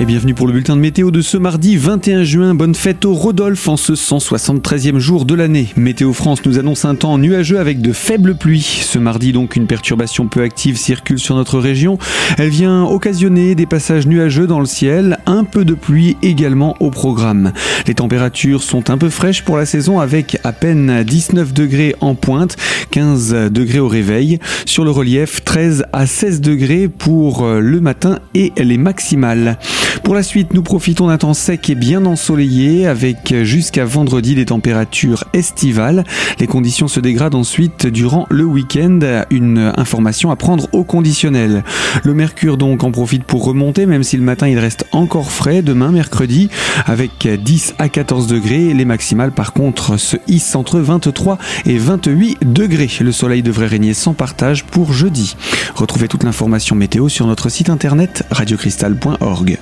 Et bienvenue pour le bulletin de météo de ce mardi 21 juin. Bonne fête au Rodolphe en ce 173e jour de l'année. Météo France nous annonce un temps nuageux avec de faibles pluies. Ce mardi donc une perturbation peu active circule sur notre région. Elle vient occasionner des passages nuageux dans le ciel, un peu de pluie également au programme. Les températures sont un peu fraîches pour la saison avec à peine 19 degrés en pointe, 15 degrés au réveil. Sur le relief, 13 à 16 degrés pour le matin et les maximales. Pour la suite, nous profitons d'un temps sec et bien ensoleillé avec jusqu'à vendredi des températures estivales. Les conditions se dégradent ensuite durant le week-end. Une information à prendre au conditionnel. Le mercure donc en profite pour remonter même si le matin il reste encore frais demain mercredi avec 10 à 14 degrés. Les maximales par contre se hissent entre 23 et 28 degrés. Le soleil devrait régner sans partage pour jeudi. Retrouvez toute l'information météo sur notre site internet radiocristal.org.